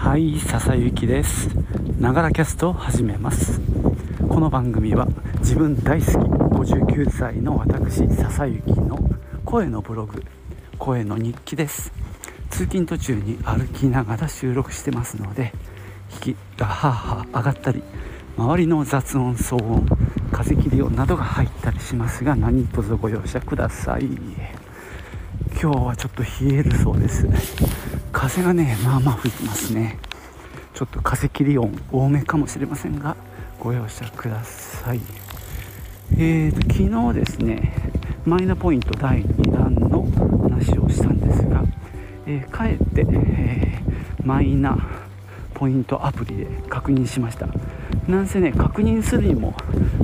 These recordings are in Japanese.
はい笹雪です。ながらキャストを始めます。この番組は自分大好き59歳の私笹雪の声のブログ声の日記です。通勤途中に歩きながら収録してますので引きがハーハー上がったり周りの雑音騒音風切り音などが入ったりしますが何卒ご容赦ください。今日はちょっと冷えるそうです。風がねまあまあ吹いてますね。ちょっと風切り音多めかもしれませんがご容赦ください。えーと昨日ですねマイナポイント第2弾の話をしたんですが、えー、かえって、えー、マイナポイントアプリで確認しました。なんせね確認するにも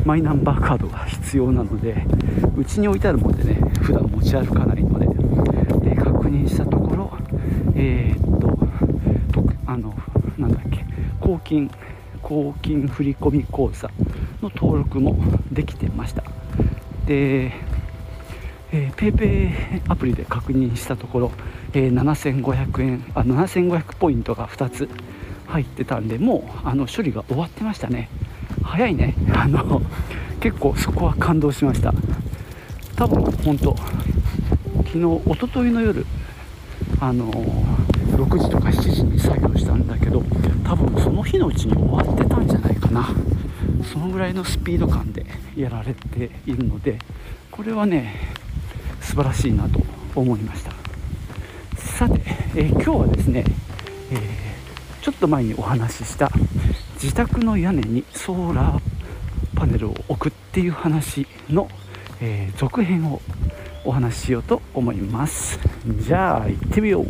マイナンバーカードが必要なのでうちに置いてあるもんでね普段持ち歩かないので、えー、確認したところえー、っとあのなんだっけ公金公金振込口座の登録もできてました。でえー、ペイペイアプリで確認したところ、えー、7500円あ7500ポイントが2つ入ってたんでもうあの処理が終わってましたね。早いね。あの結構そこは感動しました。多分本当昨日一昨日の夜あの6時とか7時に作業したんだけど多分その日のうちに終わってたんじゃないかな。そのぐらいのスピード感でやられているのでこれはね素晴らしいなと思いました。さて、えー、今日はですね、えーちょっと前にお話しした自宅の屋根にソーラーパネルを置くっていう話の、えー、続編をお話ししようと思います。じゃあ行ってみよう。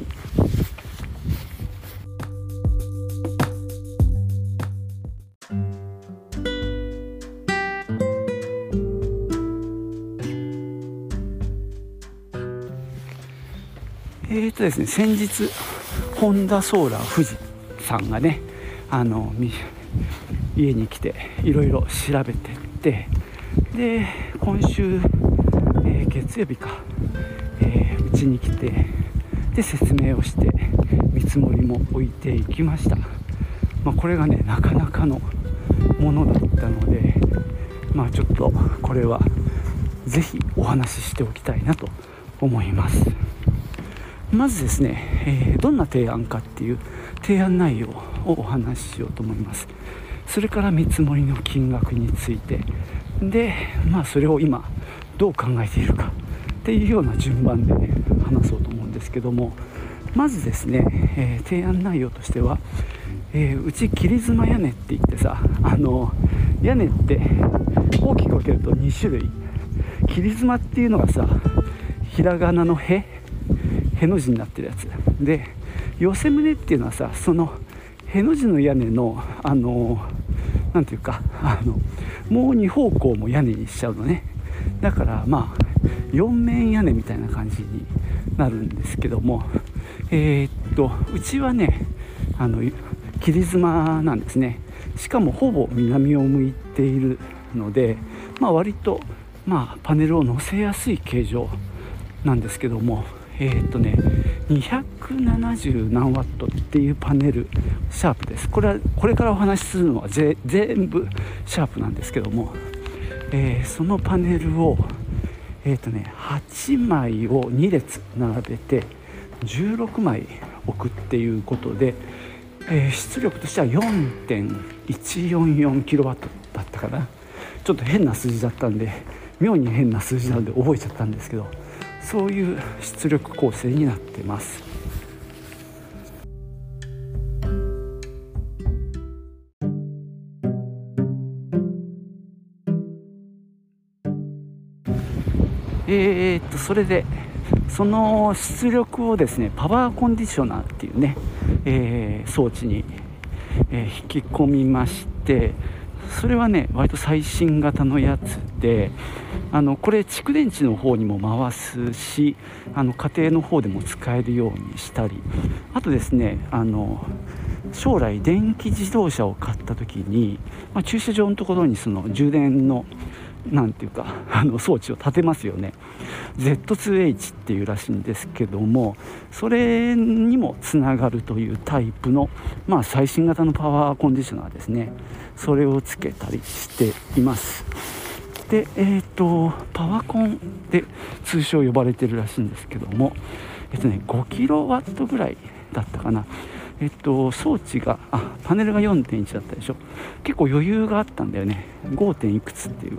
えーとですね先日ホンダソーラー富士さんがねあの家に来ていろいろ調べてってで今週、えー、月曜日か、えー、に来てで説明をして見積もりも置いていきました、まあ、これがねなかなかのものだったのでまあちょっとこれは是非お話ししておきたいなと思います。まずですね、えー、どんな提案かっていう提案内容をお話ししようと思います。それから見積もりの金額について。でまあそれを今どう考えているかっていうような順番でね話そうと思うんですけどもまずですね、えー、提案内容としては、えー、うち切妻屋根って言ってさあの屋根って大きく分けると2種類。切妻っていうのがさひらがなの「へ」への字になってるやつ。で寄せ棟っていうのはさそのへの字の屋根のあの何ていうかあのもう2方向も屋根にしちゃうのね。だからまあ4面屋根みたいな感じになるんですけどもえー、っとうちはねあの切妻なんですね。しかもほぼ南を向いているので、まあ、割と、まあ、パネルを載せやすい形状なんですけどもえー、っとね270何ワットっていうパネルシャープです。これはこれからお話しするのは全部シャープなんですけども、えー、そのパネルをえー、とね8枚を2列並べて16枚置くっていうことで、えー、出力としては 4.144kW だったかな。ちょっと変な数字だったんで妙に変な数字なんで覚えちゃったんですけどそういう出力構成になってます。えー、っとそれでその出力をですねパワーコンディショナーっていうね、えー、装置に、えー、引き込みましてそれはね割と最新型のやつであのこれ蓄電池の方にも回すしあの家庭の方でも使えるようにしたりあとですねあの将来電気自動車を買った時に、まあ、駐車場のところにその充電のなんていうか あの装置を立てますよね。Z2H っていうらしいんですけどもそれにもつながるというタイプの、まあ、最新型のパワーコンディショナーですね。それをつけたりしています。でえっ、ー、とパワコンで通称呼ばれてるらしいんですけどもえっ、とね5キロワットぐらいだったかな。えっと、装置があパネルが4.1だったでしょ。結構余裕があったんだよね。5. いくつっていう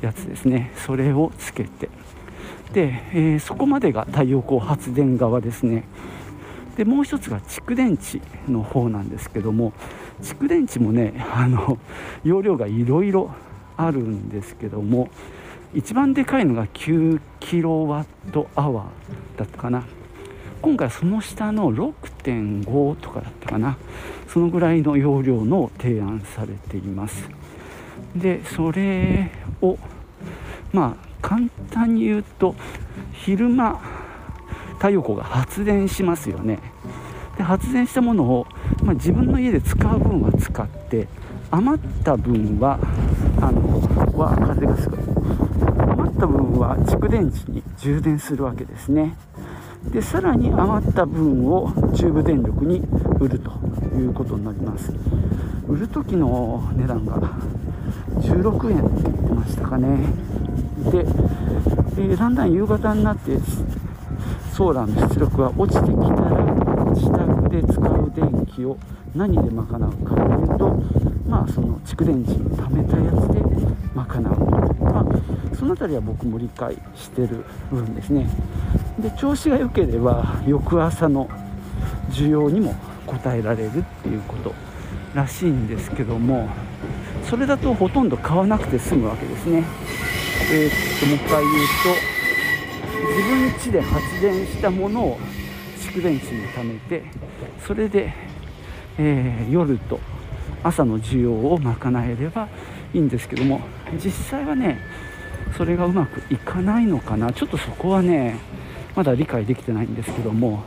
やつですね。それをつけて。で、えー、そこまでが太陽光発電側ですね。でもう一つが蓄電池の方なんですけども蓄電池もねあの容量がいろいろあるんですけども一番でかいのが9キロワットアワーだったかな。今回その下の6.5とかだったかな。そのぐらいの容量の提案されています。でそれをまあ簡単に言うと昼間太陽光が発電しますよね。で発電したものを、まあ、自分の家で使う分は使って余った分はあのわ風がすごい。余った分は蓄電池に充電するわけですね。でさらに余った分を中部電力に売るということになります。売る時の値段が16円って言ってましたかね。で、え、だんだん夕方になってソーラーの出力が落ちてきたら自宅で使う電気を何で賄うかというとまあその蓄電池に貯めたやつで賄う、その辺りは僕も理解してる部分ですね。で調子が良ければ翌朝の需要にも応えられるっていうことらしいんですけどもそれだとほとんど買わなくて済むわけですね。えー、っともう一回言うと自分家で発電したものを蓄電池に貯めてそれで、えー、夜と朝の需要を賄えればいいんですけども実際はねそれがうまくいかないのかな？ちょっとそこはねまだ理解できてないんですけども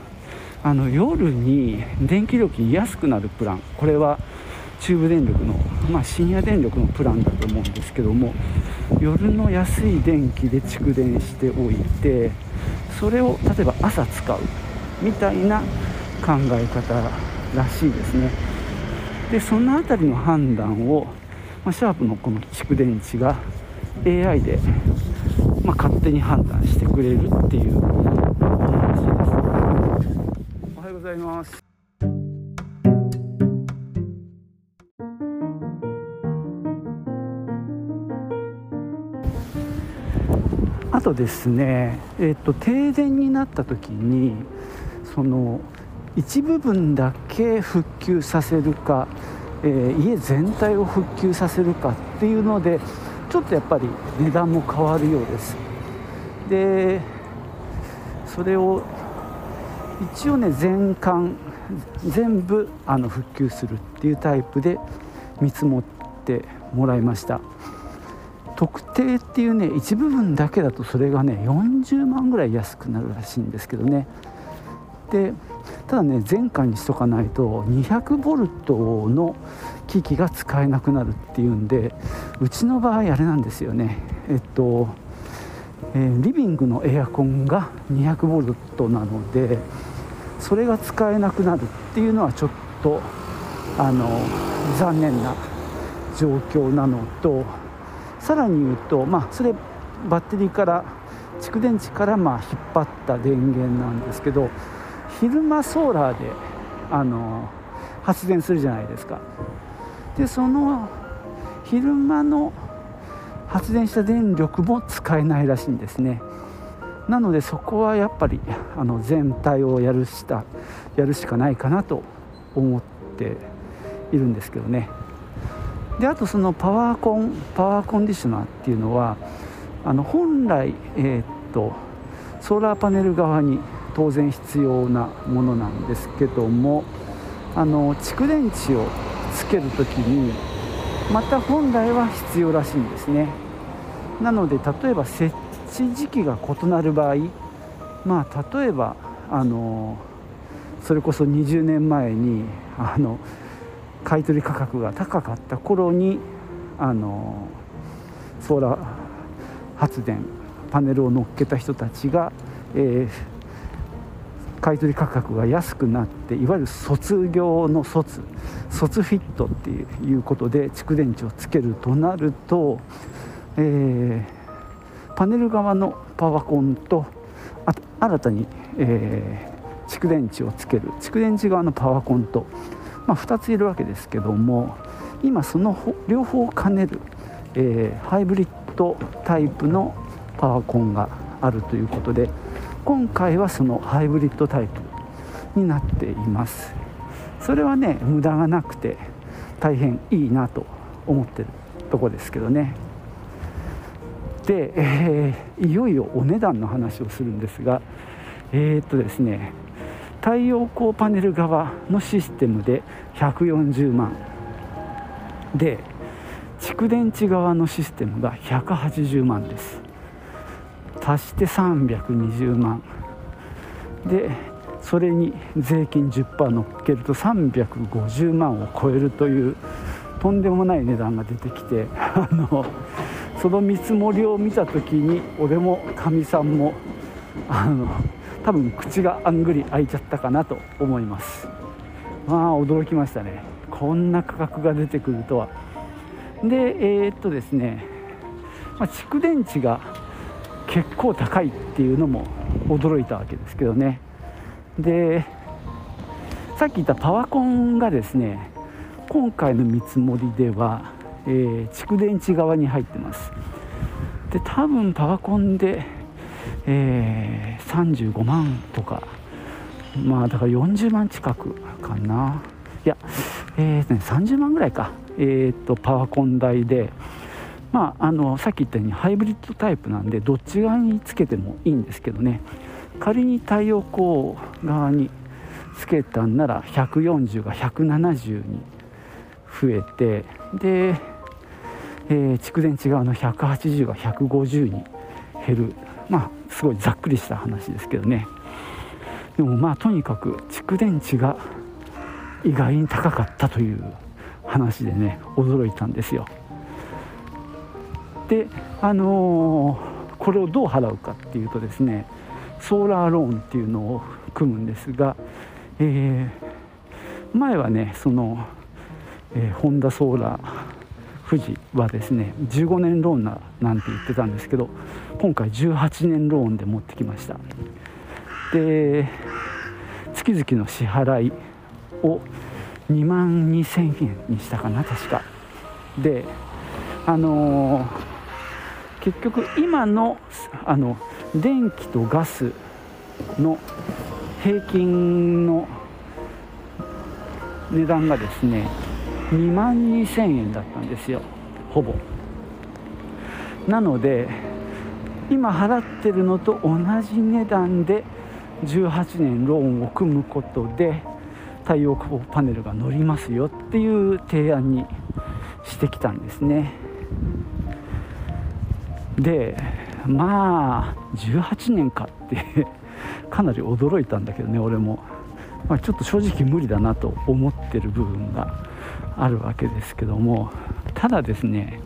あの夜に電気料金安くなるプランこれは中部電力の、まあ、深夜電力のプランだと思うんですけども夜の安い電気で蓄電しておいてそれを例えば朝使うみたいな考え方らしいですね。でその辺りの判断を、まあ、シャープのこの蓄電池が AI で、まあ、勝手に判断してくれるっていうお話です。おはようございます。あとですね、えーと、停電になった時にその一部分だけ復旧させるか、えー、家全体を復旧させるかっていうのでちょっとやっぱり値段も変わるようです。でそれを一応ね全館全部あの復旧するっていうタイプで見積もってもらいました。特定っていうね一部分だけだとそれがね40万ぐらい安くなるらしいんですけどね。でただね全館にしとかないと200ボルトの機器が使えなくなるっていうんでうちの場合あれなんですよね。えっと、えー、リビングのエアコンが200ボルトなのでそれが使えなくなるっていうのはちょっとあの残念な状況なのとさらに言うと、まあ、それバッテリーから蓄電池からまあ引っ張った電源なんですけど昼間ソーラーであの発電するじゃないですか。でその昼間の発電した電力も使えないらしいんですね。なのでそこはやっぱりあの全体をやるしたやるしかないかなと思っているんですけどね。であとそのパワーコンパワーコンディショナーっていうのはあの本来、えー、っとソーラーパネル側に当然必要なものなんですけどもあの蓄電池をつける時にまた本来は必要らしいんですね。なので例えば設置時期が異なる場合まあ例えばあのそれこそ20年前にあの買取価格が高かった頃にあのソーラー発電パネルを乗っけた人たちが、えー、買取価格が安くなっていわゆる卒業の卒卒フィットっていうことで蓄電池をつけるとなると、えー、パネル側のパワコンと新たに、えー、蓄電池をつける。蓄電池側のパワコンと、まあ、2ついるわけですけども今その両方兼ねる、えー、ハイブリッドタイプのパワコンがあるということで今回はそのハイブリッドタイプになっています。それはね無駄がなくて大変いいなと思ってるとこですけどね。で、えー、いよいよお値段の話をするんですがえー、っとですね太陽光パネル側のシステムで140万で蓄電池側のシステムが180万です。足して320万。でそれに税金10%乗っけると350万を超えるというとんでもない値段が出てきて あのその見積もりを見た時に俺もかみさんもあの多分口があんぐり開いちゃったかなと思います。まあ驚きましたね。こんな価格が出てくるとは。でえー、っとですね、まあ、蓄電池が結構高いっていうのも驚いたわけですけどね。でさっき言ったパワコンがですね今回の見積もりでは、えー、蓄電池側に入ってます。で多分パワコンで、えー、35万とかまあだから40万近くかな。いやえー、ね30万ぐらいか。えー、っとパワコン代でまあ、あのさっき言ったようにハイブリッドタイプなんでどっち側につけてもいいんですけどね。仮に太陽光側につけたんなら140が170に増えてで、えー、蓄電池側の180が150に減る。まあすごいざっくりした話ですけどね。でもまあとにかく蓄電池が意外に高かったという話でね驚いたんですよ。であのー、これをどう払うかっていうとですねソーラーローンっていうのを組むんですが、えー、前はねその、えー、ホンダソーラー富士はですね15年ローンななんて言ってたんですけど今回18年ローンで持ってきました。で月々の支払いを2万2000円にしたかな確か。であのー、結局今のあの電気とガスの平均の値段がですね2万2000円だったんですよ。ほぼ。なので今払ってるのと同じ値段で18年ローンを組むことで太陽光パネルが乗りますよっていう提案にしてきたんですね。でまあ18年かって かなり驚いたんだけどね俺も、まあ、ちょっと正直無理だなと思ってる部分があるわけですけどもただですね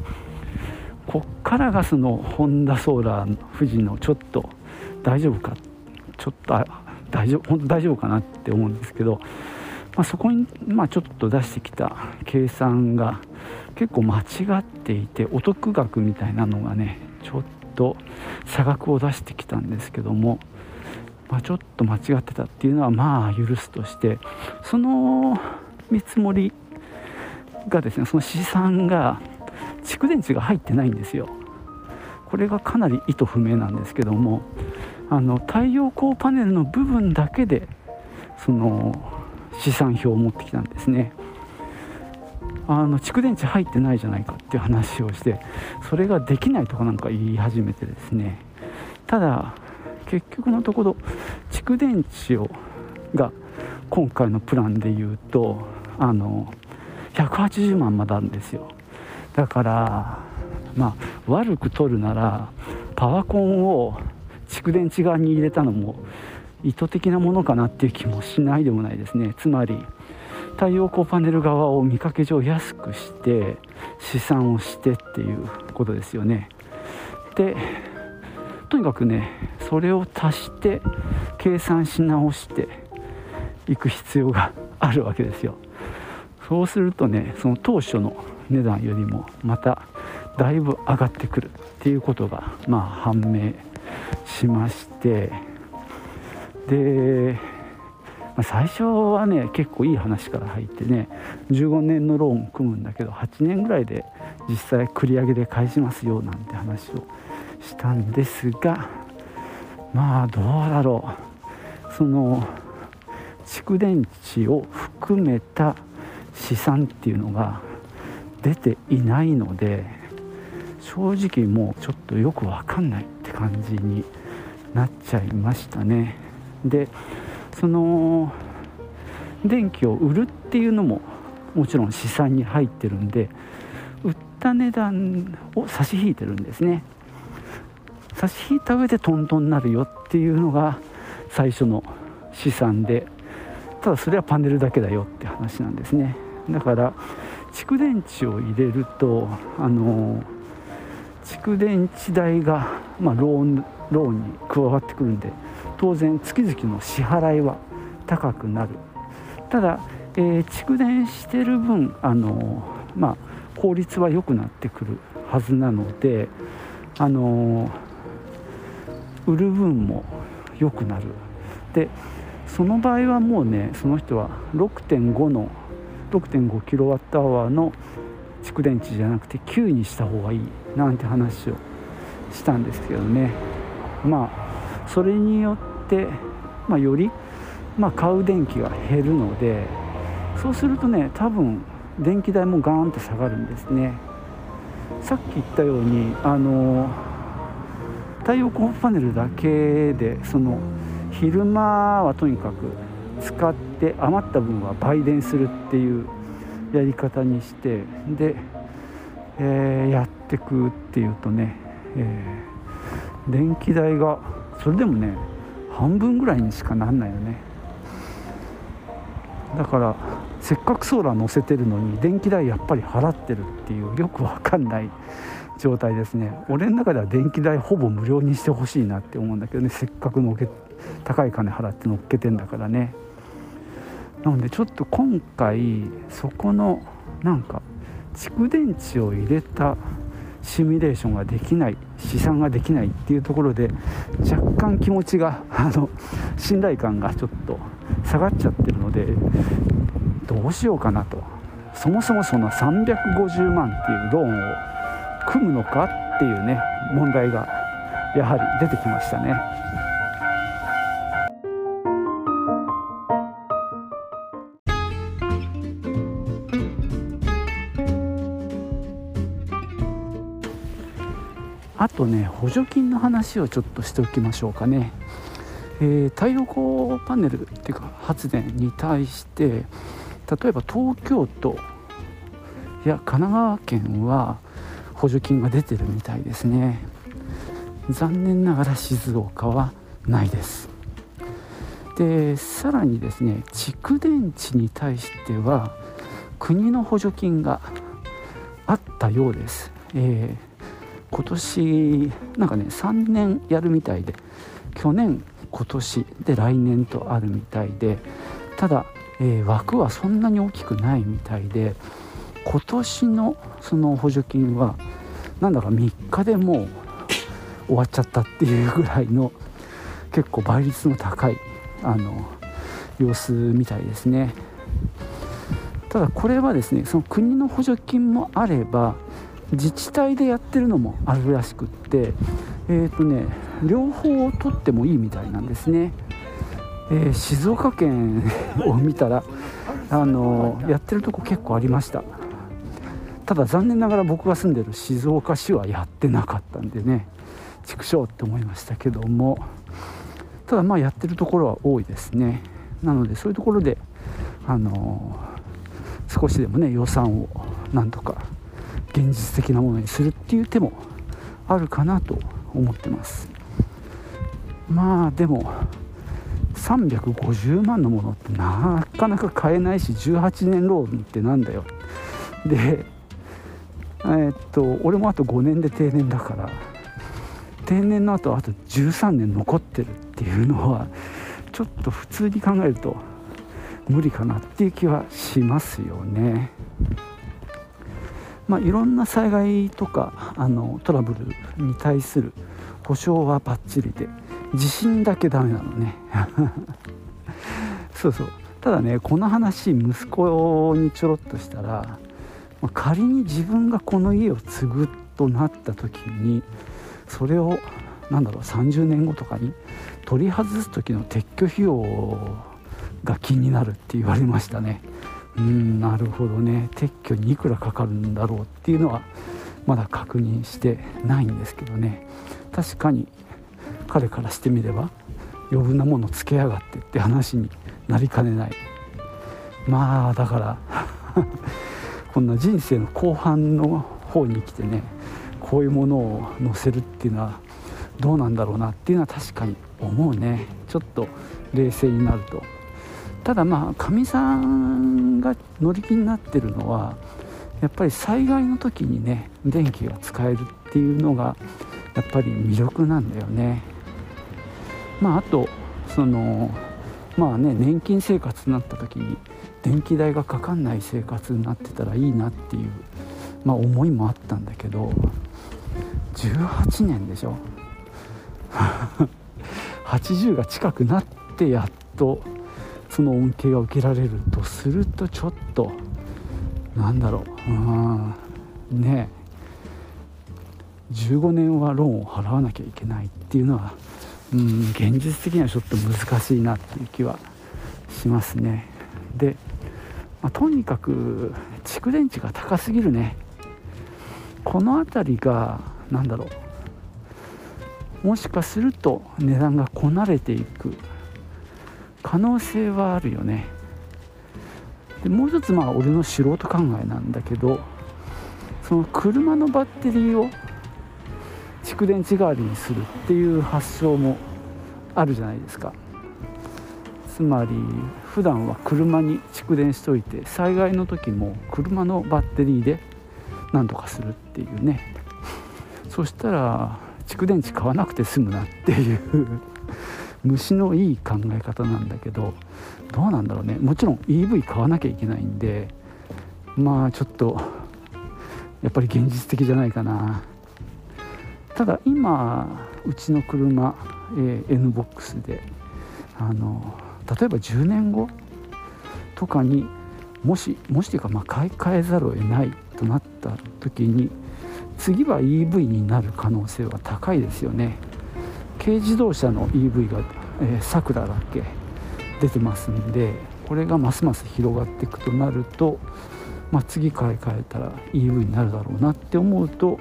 こっからがそのホンダソーラー富士のちょっと大丈夫かちょっと大丈夫本当大丈夫かなって思うんですけど、まあ、そこに、まあ、ちょっと出してきた計算が結構間違っていてお得額みたいなのがねちょっと差額を出してきたんですけども、まあ、ちょっと間違ってたっていうのはまあ許すとしてその見積もりがですねその試算が蓄電池が入ってないんですよ。これがかなり意図不明なんですけどもあの太陽光パネルの部分だけでその試算表を持ってきたんですね。あの蓄電池入ってないじゃないかっていう話をしてそれができないとかなんか言い始めてですね。ただ結局のところ蓄電池をが今回のプランで言うとあの180万まであるんですよ。だからまあ悪く取るならパワコンを蓄電池側に入れたのも意図的なものかなっていう気もしないでもないですね。つまり太陽光パネル側を見かけ上安くして試算をしてっていうことですよね。でとにかくねそれを足して計算し直していく必要があるわけですよ。そうするとねその当初の値段よりもまただいぶ上がってくるっていうことがまあ判明しまして。で、まあ、最初はね結構いい話から入ってね15年のローン組むんだけど8年ぐらいで実際繰り上げで返しますよなんて話をしたんですがまあどうだろう。その蓄電池を含めた資産っていうのが出ていないので正直もうちょっとよく分かんないって感じになっちゃいましたね。でその電気を売るっていうのももちろん資産に入ってるんで売った値段を差し引いてるんですね。差し引いた上でトントンになるよっていうのが最初の資産でただそれはパネルだけだよって話なんですね。だから蓄電池を入れるとあの蓄電池代が、まあ、ローンローンに加わってくるんで当然月々の支払いは高くなる。ただ、えー、蓄電してる分あの、まあ、効率は良くなってくるはずなのであの売る分も良くなる。でその場合はもうねその人は6.5の 6.5kWh の蓄電池じゃなくて9にした方がいいなんて話をしたんですけどね。まあそれによって、まあ、より、まあ、買う電気が減るのでそうするとね多分電気代もガーンと下がるんですね。さっき言ったようにあの太陽光パネルだけでその昼間はとにかく使って余った分は売電するっていうやり方にしてで、えー、やってくっていうとね、えー、電気代がそれでもね半分ぐらいにしかなんないよね。だからせっかくソーラー乗せてるのに電気代やっぱり払ってるっていうよくわかんない状態ですね。俺の中では電気代ほぼ無料にしてほしいなって思うんだけどね。せっかくのけ高い金払って乗っけてんだからね。なのでちょっと今回そこのなんか蓄電池を入れたシミュレーションができない試算ができないっていうところで若干気持ちが あの信頼感がちょっと下がっちゃってるのでどうしようかなとそもそもその350万っていうローンを組むのかっていうね問題がやはり出てきましたね。とね補助金の話をちょっとしておきましょうかね、えー、太陽光パネルっていうか発電に対して例えば東京都や神奈川県は補助金が出てるみたいですね。残念ながら静岡はないです。でさらにですね蓄電池に対しては国の補助金があったようです、え今年なんかね3年やるみたいで去年今年で来年とあるみたいでただ、えー、枠はそんなに大きくないみたいで今年のその補助金はなんだか3日でもう終わっちゃったっていうぐらいの結構倍率の高いあの様子みたいですね。ただこれはですねその国の補助金もあれば自治体でやってるのもあるらしくってえっ、ー、とね両方を取ってもいいみたいなんですね、えー、静岡県を見たらあのやってるとこ結構ありました。ただ残念ながら僕が住んでる静岡市はやってなかったんでね畜生って思いましたけども。ただまあやってるところは多いですね。なのでそういうところであの少しでもね予算をなんとか現実的なものにするっていう手もあるかなと思ってますまあでも350万のものってなかなか買えないし18年ローンってなんだよでえー、っと俺もあと5年で定年だから定年の後あと13年残ってるっていうのはちょっと普通に考えると無理かなっていう気はしますよね。まあ、いろんな災害とかあのトラブルに対する保証はバッチリで地震だけダメなのね。そうそう。ただねこの話息子にちょろっとしたら、仮に自分がこの家を継ぐとなった時にそれをなんだろう30年後とかに取り外す時の撤去費用が気になるって言われましたね。うんなるほどね。撤去にいくらかかるんだろうっていうのはまだ確認してないんですけどね。確かに彼からしてみれば余分なものつけやがってって話になりかねない。まあだから こんな人生の後半の方に来てねこういうものを載せるっていうのはどうなんだろうなっていうのは確かに思うね。ちょっと冷静になると。ただまあかみさんが乗り気になってるのはやっぱり災害の時にね電気が使えるっていうのがやっぱり魅力なんだよね。まああとそのまあね年金生活になった時に電気代がかかんない生活になってたらいいなっていう、まあ、思いもあったんだけど18年でしょ。80が近くなってやっとその恩恵が受けられるとするとちょっとなんだろう。うんね15年はローンを払わなきゃいけないっていうのはうん現実的にはちょっと難しいなっていう気はしますね。で、まあ、とにかく蓄電池が高すぎるね。この辺りが何だろう。もしかすると値段がこなれていく可能性はあるよね。でもう一つまあ俺の素人考えなんだけどその車のバッテリーを蓄電池代わりにするっていう発想もあるじゃないですか。つまり普段は車に蓄電しといて災害の時も車のバッテリーで何とかするっていうね。そしたら蓄電池買わなくて済むなっていう。虫のいい考え方なんだけどどうなんだろうね。もちろん EV 買わなきゃいけないんでまあちょっとやっぱり現実的じゃないかな。ただ今うちの車、えー、NBOX であの例えば10年後とかにもしもしというかまあ買い替えざるを得ないとなった時に次は EV になる可能性は高いですよね。軽自動車の EV がさくらだけ出てますんでこれがますます広がっていくとなると、まあ、次買い替えたら EV になるだろうなって思うと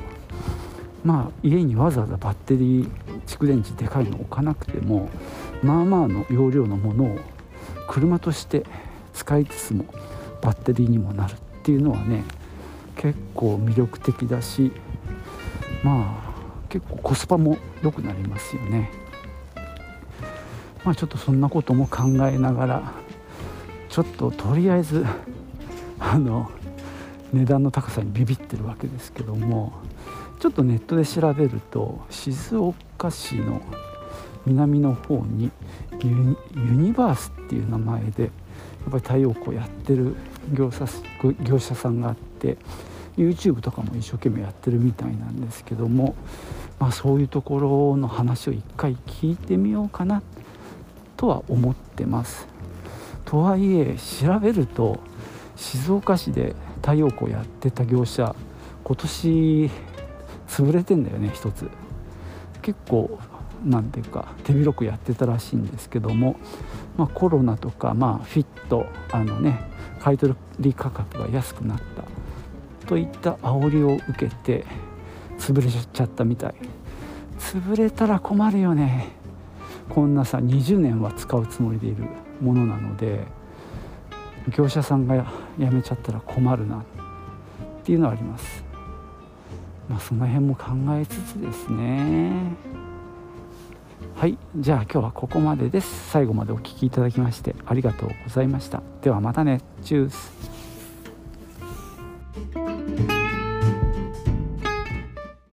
まあ家にわざわざバッテリー蓄電池でかいの置かなくてもまあまあの容量のものを車として使いつつもバッテリーにもなるっていうのはね結構魅力的だしまあ結構コスパも良くなりますよね。まあちょっとそんなことも考えながらちょっととりあえずあの値段の高さにビビってるわけですけどもちょっとネットで調べると静岡市の南の方にユニバースっていう名前でやっぱり太陽光やってる業者業者さんがあって YouTube とかも一生懸命やってるみたいなんですけども、まあ、そういうところの話を一回聞いてみようかなとは思ってます。とはいえ調べると静岡市で太陽光やってた業者今年潰れてんだよね一つ結構何ていうか手広くやってたらしいんですけども、まあ、コロナとか、まあ、フィットあのね買取価格が安くなったといった煽りを受けて潰れちゃったみたい。潰れたら困るよね。こんなさ20年は使うつもりでいるものなので業者さんが辞めちゃったら困るなっていうのはあります。まあその辺も考えつつですね。はい。じゃあ今日はここまでです。最後までお聴きいただきましてありがとうございました。ではまたね。チュース。